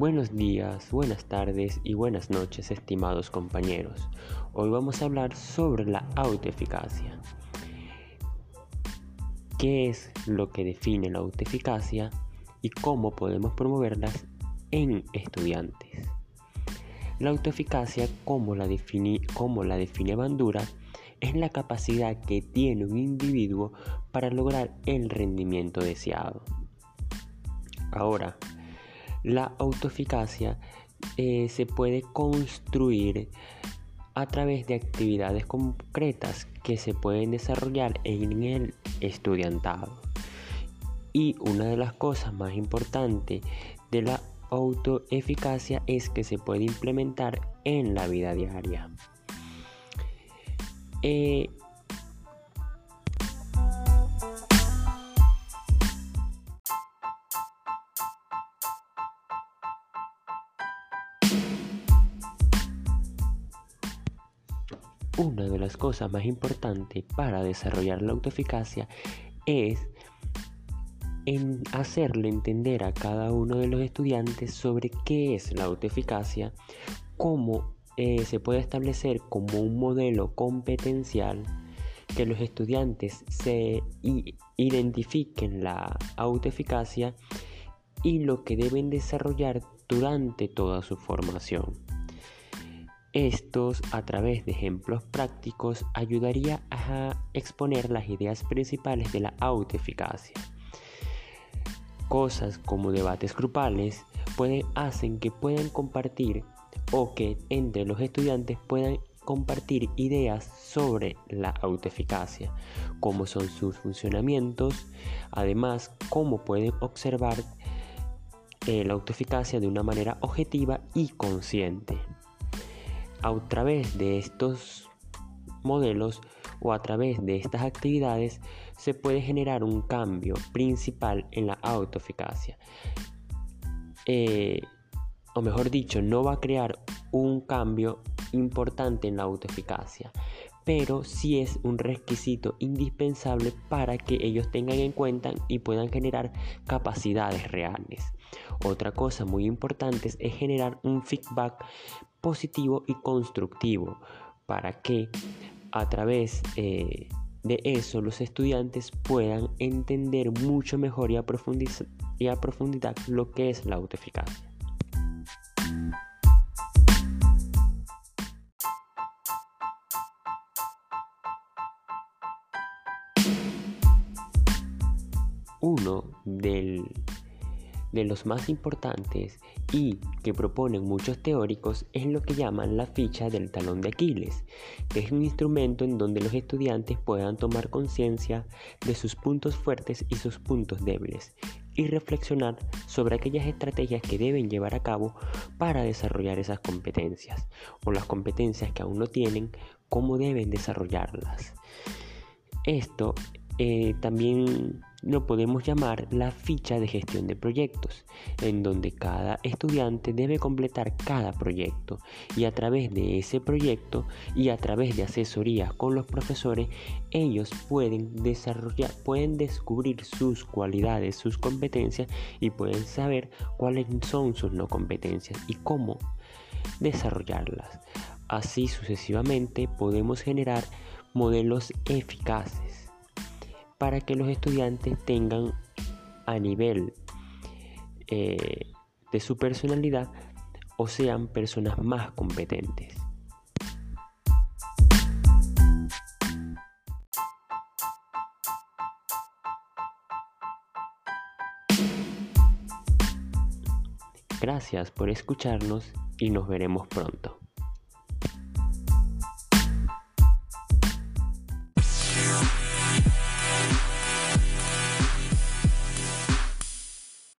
Buenos días, buenas tardes y buenas noches, estimados compañeros. Hoy vamos a hablar sobre la autoeficacia. ¿Qué es lo que define la autoeficacia y cómo podemos promoverlas en estudiantes? La autoeficacia, como la define, Bandura, es la capacidad que tiene un individuo para lograr el rendimiento deseado. Ahora, la autoeficacia eh, se puede construir a través de actividades concretas que se pueden desarrollar en el estudiantado. Y una de las cosas más importantes de la autoeficacia es que se puede implementar en la vida diaria. Eh, una de las cosas más importantes para desarrollar la autoeficacia es hacerle entender a cada uno de los estudiantes sobre qué es la autoeficacia, cómo eh, se puede establecer como un modelo competencial que los estudiantes se identifiquen la autoeficacia y lo que deben desarrollar durante toda su formación. Estos, a través de ejemplos prácticos, ayudaría a exponer las ideas principales de la autoeficacia. Cosas como debates grupales pueden, hacen que puedan compartir o que entre los estudiantes puedan compartir ideas sobre la autoeficacia, cómo son sus funcionamientos, además cómo pueden observar eh, la autoeficacia de una manera objetiva y consciente a través de estos modelos o a través de estas actividades se puede generar un cambio principal en la autoeficacia. Eh, o mejor dicho, no va a crear un cambio importante en la autoeficacia, pero sí es un requisito indispensable para que ellos tengan en cuenta y puedan generar capacidades reales. Otra cosa muy importante es generar un feedback positivo y constructivo para que a través eh, de eso los estudiantes puedan entender mucho mejor y y a profundidad lo que es la autoeficacia. Uno de los más importantes y que proponen muchos teóricos es lo que llaman la ficha del talón de Aquiles, que es un instrumento en donde los estudiantes puedan tomar conciencia de sus puntos fuertes y sus puntos débiles y reflexionar sobre aquellas estrategias que deben llevar a cabo para desarrollar esas competencias o las competencias que aún no tienen, cómo deben desarrollarlas. Esto eh, también lo podemos llamar la ficha de gestión de proyectos, en donde cada estudiante debe completar cada proyecto y a través de ese proyecto y a través de asesorías con los profesores, ellos pueden desarrollar, pueden descubrir sus cualidades, sus competencias y pueden saber cuáles son sus no competencias y cómo desarrollarlas. Así sucesivamente podemos generar modelos eficaces para que los estudiantes tengan a nivel eh, de su personalidad o sean personas más competentes. Gracias por escucharnos y nos veremos pronto.